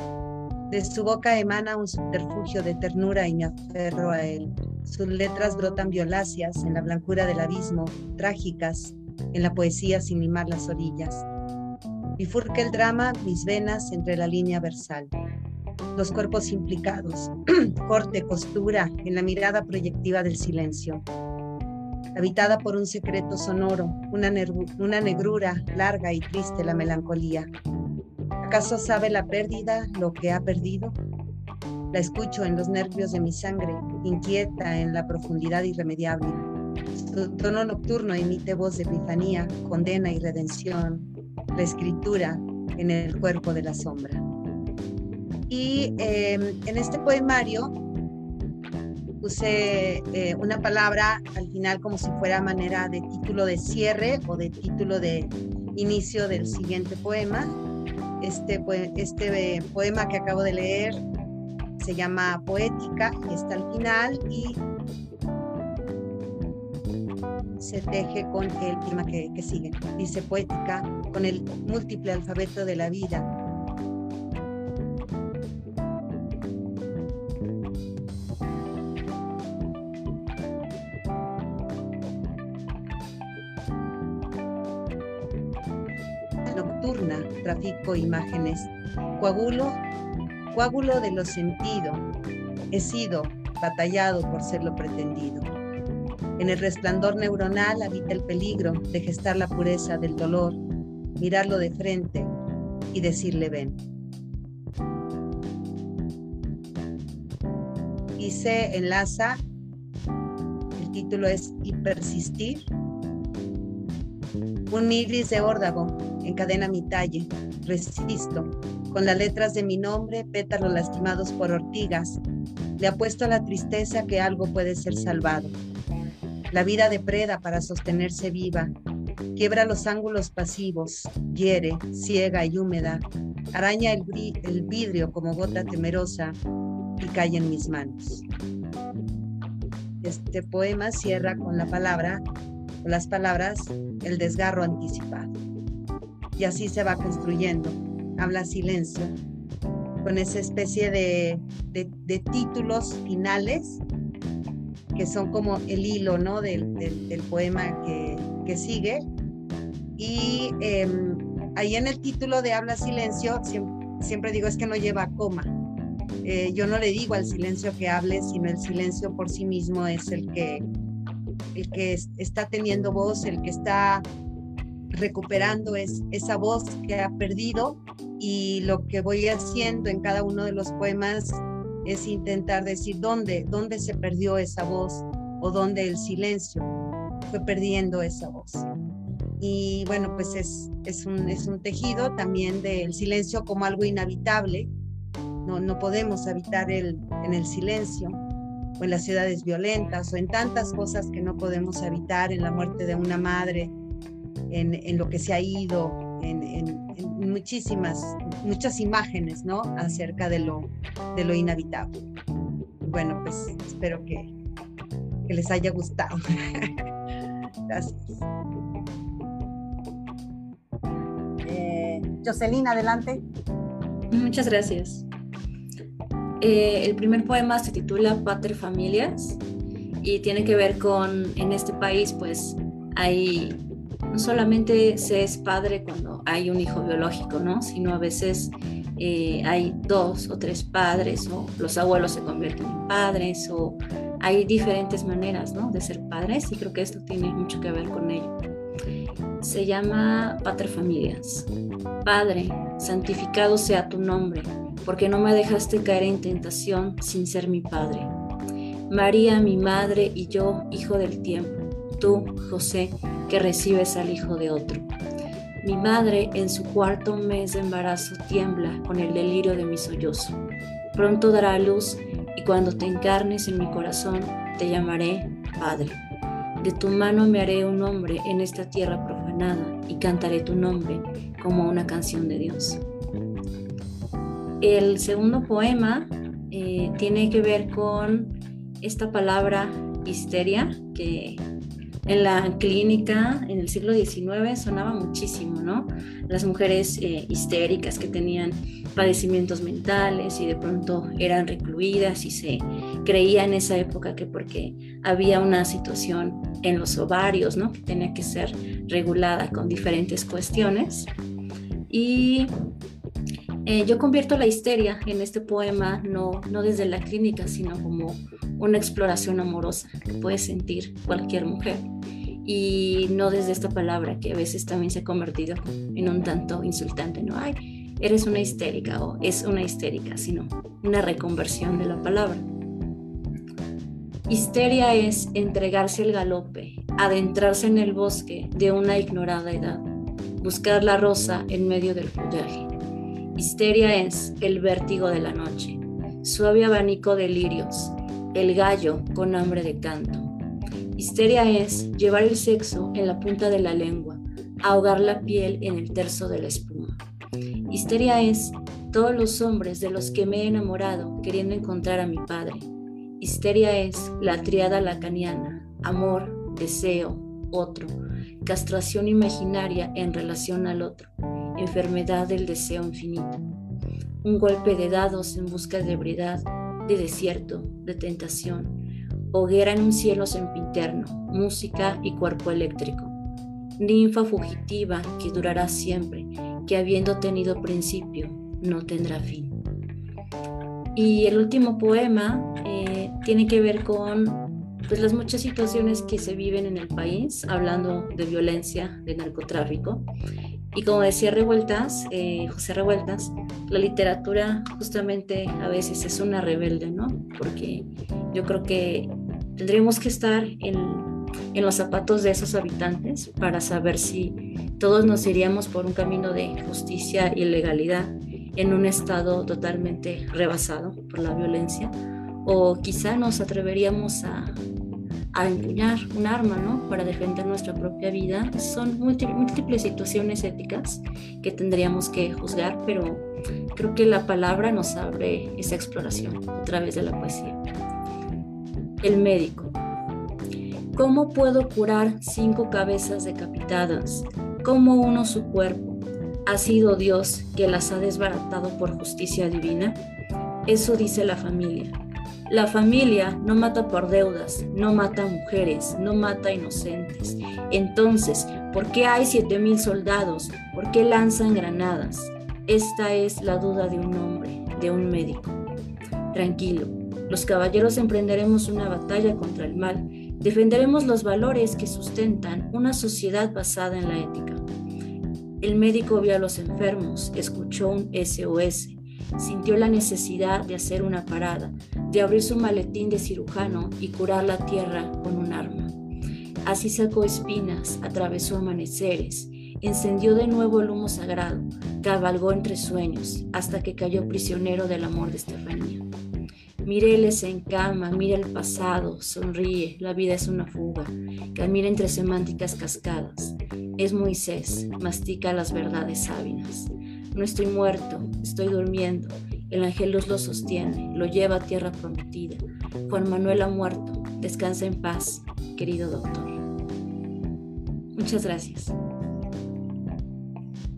B: De su boca emana un subterfugio de ternura y me aferro a él. Sus letras brotan violáceas en la blancura del abismo, trágicas, en la poesía sin limar las orillas. Bifurca el drama mis venas entre la línea versal. Los cuerpos implicados, <clears throat> corte, costura, en la mirada proyectiva del silencio. Habitada por un secreto sonoro, una, negrura larga y triste la melancolía. ¿Acaso sabe la pérdida lo que ha perdido? La escucho en los nervios de mi sangre, inquieta en la profundidad irremediable. Su tono nocturno emite voz de epifanía, condena y redención, la escritura en el cuerpo de la sombra. Y em, en este poemario puse eh, una palabra al final como si fuera manera de título de cierre o de título de inicio del siguiente poema este, este poema que acabo de leer se llama Poética y está al final y se teje con el tema que, que sigue. Dice Poética con el múltiple alfabeto de la vida, imágenes, coagulo, coágulo de lo sentido, he sido batallado por ser lo pretendido. En el resplandor neuronal habita el peligro de gestar la pureza del dolor, mirarlo de frente y decirle ven. Y enlaza, el título es Y persistir, un iris de órdago encadena mi talle, resisto, con las letras de mi nombre, pétalos lastimados por ortigas, le apuesto a la tristeza que algo puede ser salvado. La vida depreda para sostenerse viva, quiebra los ángulos pasivos, hiere, ciega y húmeda, araña el, el vidrio como gota temerosa y cae en mis manos. Este poema cierra con la palabra, con las palabras, el desgarro anticipado y así se va construyendo. Habla silencio, con esa especie de, de, títulos finales que son como el hilo ¿no? del, del, poema que, que, sigue. Y em, ahí en el título de Habla Silencio, siempre, digo es que no lleva coma. Eh, yo no le digo al silencio que hable, sino el silencio por sí mismo es el que, el que está teniendo voz, el que está recuperando es, esa voz que ha perdido y lo que voy haciendo en cada uno de los poemas es intentar decir dónde, dónde se perdió esa voz o dónde el silencio fue perdiendo esa voz. Y bueno, pues es, es, un, es un tejido también del silencio como algo inhabitable. No, no podemos habitar el, en el silencio o en las ciudades violentas o en tantas cosas que no podemos habitar, en la muerte de una madre, en, lo que se ha ido, en, muchísimas, muchas imágenes, ¿no? Acerca de lo, de lo inhabitable. Bueno, pues espero que, que les haya gustado. <laughs> Gracias.
A: Eh, Jocelyn, adelante.
C: Muchas gracias. Eh, el primer poema se titula Pater Familias y tiene que ver con, en este país, pues hay no solamente se es padre cuando hay un hijo biológico, ¿no? Sino a veces eh, hay dos o tres padres o los abuelos se convierten en padres o hay diferentes maneras, ¿no? De ser padres y creo que esto tiene mucho que ver con ello. Se llama Pater Familias. Padre, santificado sea tu nombre, porque no me dejaste caer en tentación sin ser mi padre. María, mi madre, y yo, hijo del tiempo. Tú, José, que recibes al hijo de otro. Mi madre en su cuarto mes de embarazo tiembla con el delirio de mi sollozo. Pronto dará luz y cuando te encarnes en mi corazón te llamaré Padre. De tu mano me haré un hombre en esta tierra profana nada y cantaré tu nombre como una canción de Dios. El segundo poema eh, tiene que ver con esta palabra histeria que en la clínica en el siglo XIX sonaba muchísimo, ¿no? Las mujeres eh, histéricas que tenían padecimientos mentales y de pronto eran recluidas y se creía en esa época que porque había una situación en los ovarios, ¿no? Que tenía que ser regulada con diferentes cuestiones. Y eh, yo convierto la histeria en este poema no, no desde la clínica, sino como una exploración amorosa que puede sentir cualquier mujer y no desde esta palabra que a veces también se ha convertido en un tanto insultante, no, ay, eres una histérica o es una histérica, sino una reconversión de la palabra. Histeria es entregarse al galope, adentrarse en el bosque de una ignorada edad, buscar la rosa en medio del follaje. Histeria es el vértigo de la noche, suave abanico de lirios, el gallo con hambre de canto. Histeria es llevar el sexo en la punta de la lengua, ahogar la piel en el terzo de la espuma. Histeria es todos los hombres de los que me he enamorado queriendo encontrar a mi padre. Histeria es la triada lacaniana, amor, deseo, otro, castración imaginaria en relación al otro, enfermedad del deseo infinito. Un golpe de dados en busca de ebriedad, de desierto, de tentación, hoguera en un cielo sempiterno, música y cuerpo eléctrico. Ninfa fugitiva que durará siempre, que habiendo tenido principio, no tendrá fin. Y el último poema eh, tiene que ver con pues, las muchas situaciones que se viven en el país, hablando de violencia, de narcotráfico. Y como decía Revueltas, eh, José Revueltas, la literatura justamente a veces es una rebelde, ¿no? Porque yo creo que tendríamos que estar en, en los zapatos de esos habitantes para saber si todos nos iríamos por un camino de justicia y legalidad en un estado totalmente rebasado por la violencia o quizá nos atreveríamos a, a empuñar un arma, ¿no? Para defender nuestra propia vida. Son múltiples situaciones éticas que tendríamos que juzgar, pero creo que la palabra nos abre esa exploración a través de la poesía. El médico. ¿Cómo puedo curar cinco cabezas decapitadas? ¿Cómo uno su cuerpo? ¿Ha sido Dios que las ha desbaratado por justicia divina? Eso dice la familia. La familia no mata por deudas, no mata mujeres, no mata inocentes. Entonces, ¿por qué hay siete mil soldados? ¿Por qué lanzan granadas? Esta es la duda de un hombre, de un médico. Tranquilo, los caballeros emprenderemos una batalla contra el mal, defenderemos los valores que sustentan una sociedad basada en la ética. El médico vio a los enfermos, escuchó un SOS, sintió la necesidad de hacer una parada, de abrir su maletín de cirujano y curar la tierra con un arma. Así sacó espinas, atravesó amaneceres, encendió de nuevo el humo sagrado, cabalgó entre sueños, hasta que cayó prisionero del amor de Estefanía. Mireles en cama, mira el pasado, sonríe, la vida es una fuga, camina entre semánticas cascadas. Es Moisés, mastica las verdades sábinas. No estoy muerto, estoy durmiendo. El ángel luz lo sostiene, lo lleva a tierra prometida. Juan Manuel ha muerto. Descansa en paz, querido doctor. Muchas gracias.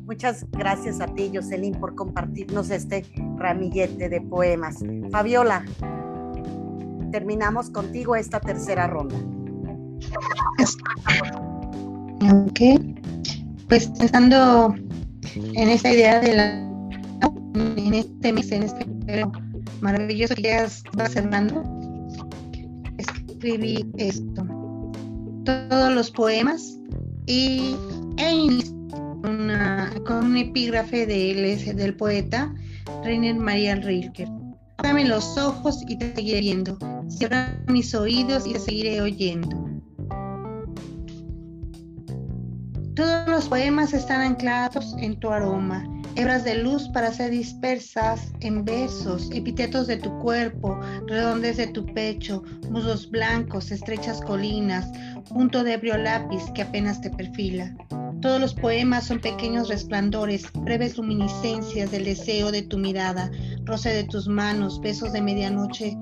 A: Muchas gracias a ti, Jocelyn, por compartirnos este ramillete de poemas. Fabiola, terminamos contigo esta tercera ronda.
D: Ok, pues pensando en esta idea de la en este mes, en este maravilloso que ya va cerrando, escribí esto. Todos los poemas y e una, con un epígrafe de del poeta Reiner María Rilke. Dame los ojos y te seguiré viendo. Cierra mis oídos y te seguiré oyendo. Los poemas están anclados en tu aroma, hebras de luz para ser dispersas en besos, epítetos de tu cuerpo, redondes de tu pecho, muslos blancos, estrechas colinas, punto de ebrio lápiz que apenas te perfila. Todos los poemas son pequeños resplandores, breves luminiscencias del deseo de tu mirada, roce de tus manos, besos de medianoche,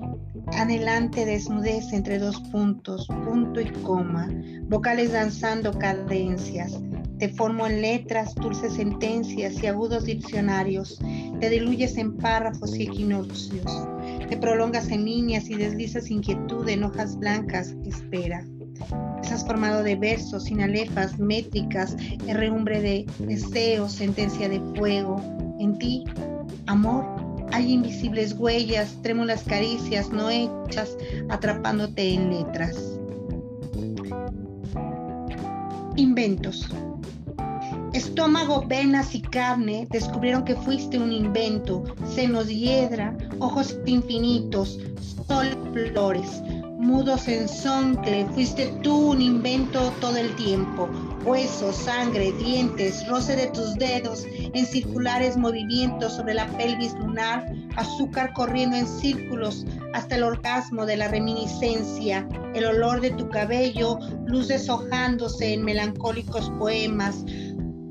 D: anhelante desnudez entre dos puntos, punto y coma, vocales danzando cadencias. Te formo en letras, dulces sentencias y agudos diccionarios. Te diluyes en párrafos y equinoccios. Te prolongas en líneas y deslizas inquietud en hojas blancas. Espera. Estás formado de versos, sinalefas, métricas, herrumbre de deseo, sentencia de fuego. En ti, amor, hay invisibles huellas, trémulas caricias no hechas, atrapándote en letras. Inventos. Estómago, venas y carne descubrieron que fuiste un invento, senos hiedra, ojos infinitos, sol, flores, mudos en soncle, fuiste tú un invento todo el tiempo, huesos, sangre, dientes, roce de tus dedos en circulares movimientos sobre la pelvis lunar, azúcar corriendo en círculos hasta el orgasmo de la reminiscencia, el olor de tu cabello, luz deshojándose en melancólicos poemas,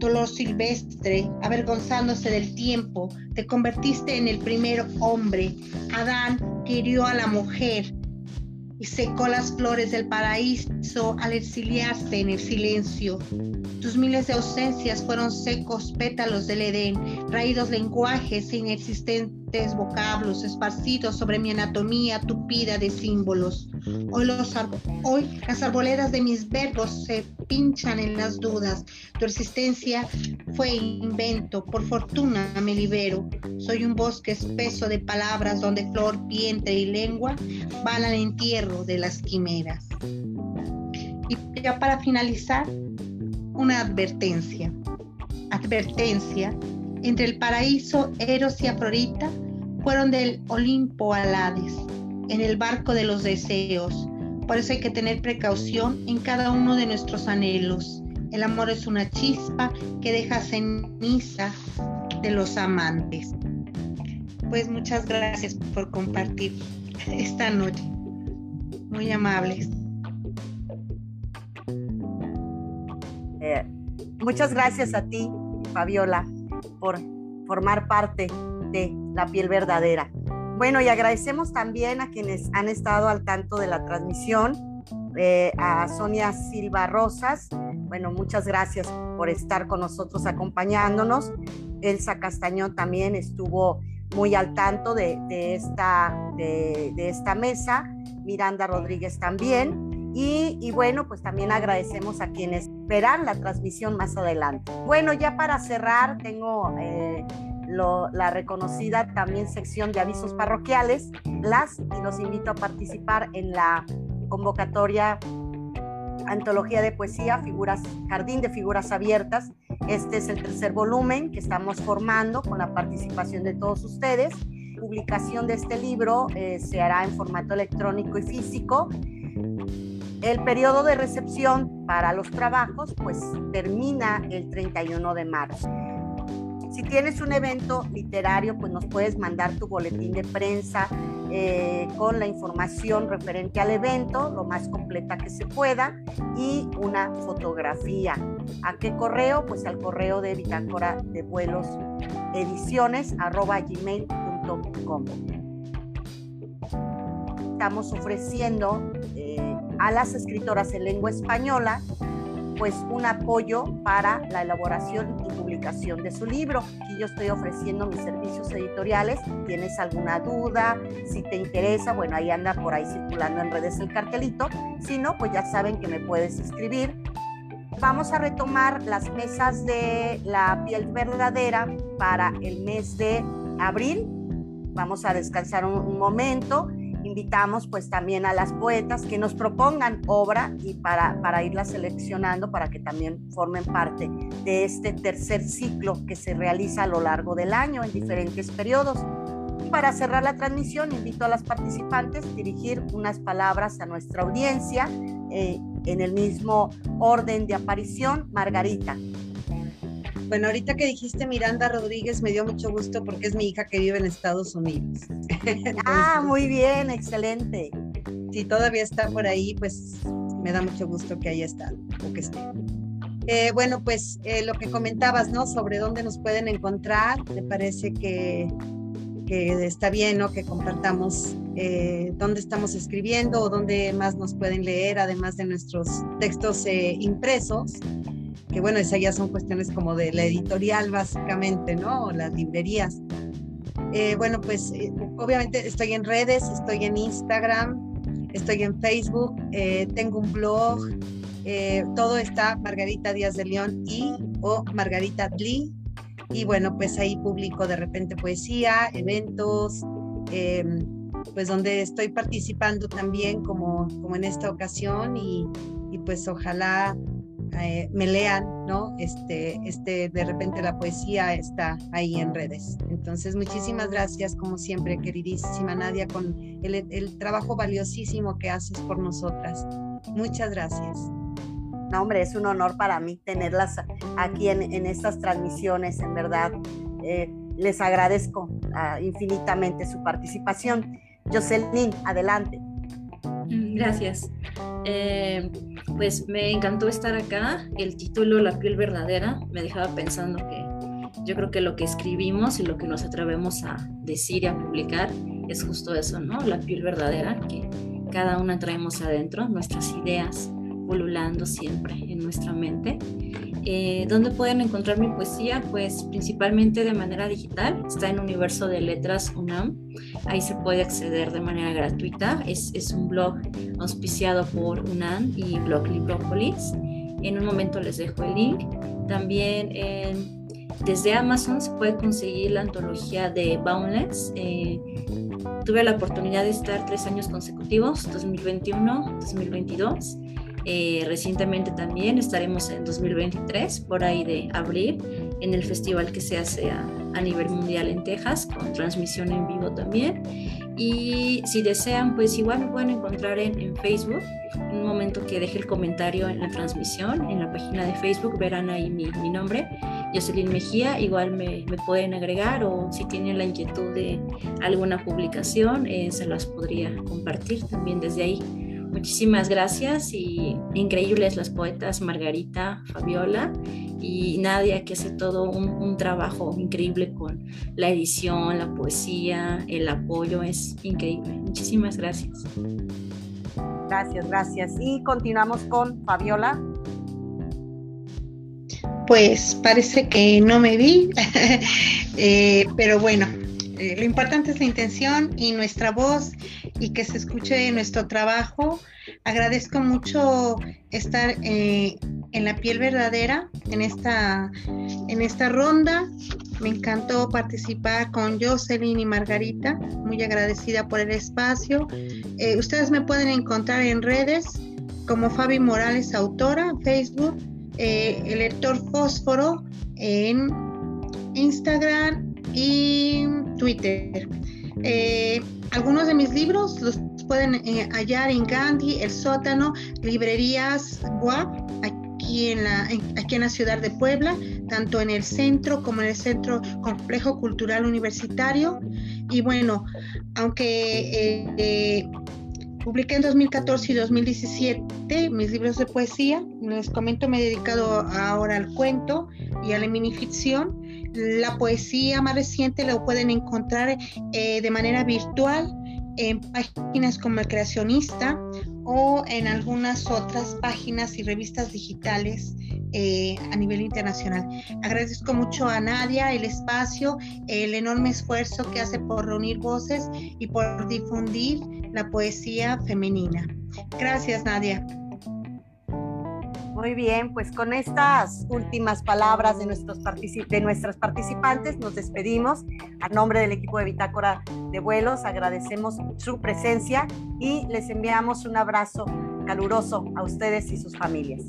D: dolor silvestre, avergonzándose del tiempo, te convertiste en el primer hombre. Adán que hirió a la mujer, y secó las flores del paraíso al exiliarse en el silencio. Tus miles de ausencias fueron secos pétalos del Edén, raídos lenguajes inexistentes vocablos esparcidos sobre mi anatomía tupida de símbolos. Hoy, hoy las arboledas de mis verbos se pinchan en las dudas. Tu existencia fue invento, por fortuna me libero. Soy un bosque espeso de palabras donde flor, vientre y lengua van al entierro de las quimeras. Y ya para finalizar, una advertencia. Advertencia. Entre el paraíso, Eros y Afrodita fueron del Olimpo Hades en el barco de los deseos. Por eso hay que tener precaución en cada uno de nuestros anhelos. El amor es una chispa que deja ceniza de los amantes. Pues muchas gracias por compartir esta noche. Muy amables.
A: Eh, muchas gracias a ti, Fabiola, por formar parte de La piel verdadera. Bueno, y agradecemos también a quienes han estado al tanto de la transmisión, eh, a Sonia Silva Rosas. Bueno, muchas gracias por estar con nosotros acompañándonos. Elsa Castañón también estuvo muy al tanto de, esta, de, esta mesa. Miranda Rodríguez también. Y, bueno, pues también agradecemos a quienes verán la transmisión más adelante. Bueno, ya para cerrar, tengo eh, la reconocida también sección de avisos parroquiales, las y los invito a participar en la convocatoria Antología de Poesía, figuras, Jardín de Figuras Abiertas. Este es el tercer volumen que estamos formando con la participación de todos ustedes. Publicación de este libro eh, se hará en formato electrónico y físico. El periodo de recepción para los trabajos pues termina el 31 de marzo. Si tienes un evento literario, pues nos puedes mandar tu boletín de prensa eh, con la información referente al evento, lo más completa que se pueda, y una fotografía. ¿A qué correo? Pues al correo de Bitácora de Vuelos Ediciones arroba gmail.com. Estamos ofreciendo eh, a las escritoras en lengua española pues un apoyo para la elaboración y publicación de su libro. Aquí yo estoy ofreciendo mis servicios editoriales. ¿Tienes alguna duda? Si te interesa, bueno, ahí anda por ahí circulando en redes el cartelito. Si no, pues ya saben que me puedes escribir. Vamos a retomar las mesas de la piel verdadera para el mes de abril. Vamos a descansar un, un momento invitamos pues también a las poetas que nos propongan obra y para, para irla seleccionando para que también formen parte de este tercer ciclo que se realiza a lo largo del año en diferentes periodos. Para cerrar la transmisión, invito a las participantes a dirigir unas palabras a nuestra audiencia eh, en el mismo orden de aparición. Margarita.
B: Bueno, ahorita que dijiste Miranda Rodríguez me dio mucho gusto porque es mi hija que vive en Estados Unidos. <laughs>
A: ah, muy bien, excelente.
B: Si todavía está por ahí, pues me da mucho gusto que haya estado o que esté. Eh, bueno, pues eh, lo que comentabas, ¿no? Sobre dónde nos pueden encontrar, me parece que, que está bien, ¿no? Que compartamos eh, dónde estamos escribiendo o dónde más nos pueden leer, además de nuestros textos impresos, que bueno, esas ya son cuestiones como de la editorial básicamente, ¿no? O las librerías. bueno, pues obviamente estoy en redes, estoy en Instagram, estoy en Facebook, tengo un blog, eh, todo está Margarita Díaz de León y o Margarita Lee. Y bueno, pues ahí publico de repente poesía, eventos, em, pues donde estoy participando también como, como en esta ocasión y pues ojalá eh, me lean, ¿no? Este, este, de repente la poesía está ahí en redes. Entonces, muchísimas gracias, como siempre, queridísima Nadia, con el, trabajo valiosísimo que haces por nosotras. Muchas gracias.
A: No, hombre, es un honor para mí tenerlas aquí en, estas transmisiones, en verdad. Eh, les agradezco ah, infinitamente su participación. Jocelyn, adelante.
C: Mm, gracias. Eh, pues me encantó estar acá. El título La piel verdadera me dejaba pensando que yo creo que lo que escribimos y lo que nos atrevemos a decir y a publicar es justo eso, ¿no? La piel verdadera que cada una traemos adentro, nuestras ideas, pululando siempre en nuestra mente. Eh, ¿Dónde pueden encontrar mi poesía? Pues principalmente de manera digital. Está en Universo de Letras UNAM. Ahí se puede acceder de manera gratuita. Es, es un blog auspiciado por UNAM y Blog Librópolis. En un momento les dejo el link. También desde Amazon se puede conseguir la antología de Boundless. Eh, tuve la oportunidad de estar tres años consecutivos, 2021, 2022 eh, recientemente también estaremos en 2023, por ahí de abril, en el festival que se hace a, nivel mundial en Texas, con transmisión en vivo también. Y si desean, pues igual me pueden encontrar en, Facebook. Un momento que deje el comentario en la transmisión, en la página de Facebook, verán ahí mi, nombre. Jocelyn Mejía, igual me, me, pueden agregar o si tienen la inquietud de alguna publicación, eh, se las podría compartir también desde ahí. Muchísimas gracias y increíbles las poetas Margarita, Fabiola y Nadia que hace todo un, trabajo increíble con la edición, la poesía, el apoyo, es increíble. Muchísimas gracias.
A: Gracias, gracias. Y continuamos con Fabiola.
D: Pues parece que no me vi, <laughs> eh, pero bueno, eh, lo importante es la intención y nuestra voz y que se escuche nuestro trabajo. Agradezco mucho estar eh, en la piel verdadera en esta, en esta ronda. Me encantó participar con Jocelyn y Margarita. Muy agradecida por el espacio. Eh, ustedes me pueden encontrar en redes como Fabi Morales, autora, Facebook, el lector Fósforo en Instagram y Twitter. Eh, algunos de mis libros los pueden eh, hallar en Gandhi, El Sótano, librerías WAP, aquí en, la, aquí en la ciudad de Puebla, tanto en el centro como en el Centro Complejo Cultural Universitario. Y bueno, aunque eh, publiqué en 2014 y 2017 mis libros de poesía, les comento, me he dedicado ahora al cuento y a la minificción la poesía más reciente lo pueden encontrar eh, de manera virtual en páginas como El Creacionista o en algunas otras páginas y revistas digitales eh, a nivel internacional. Agradezco mucho a Nadia el espacio, el enorme esfuerzo que hace por reunir voces y por difundir la poesía femenina. Gracias, Nadia.
A: Muy bien, pues con estas últimas palabras de, nuestros nuestras participantes nos despedimos. A nombre del equipo de Bitácora de Vuelos agradecemos su presencia y les enviamos un abrazo caluroso a ustedes y sus familias.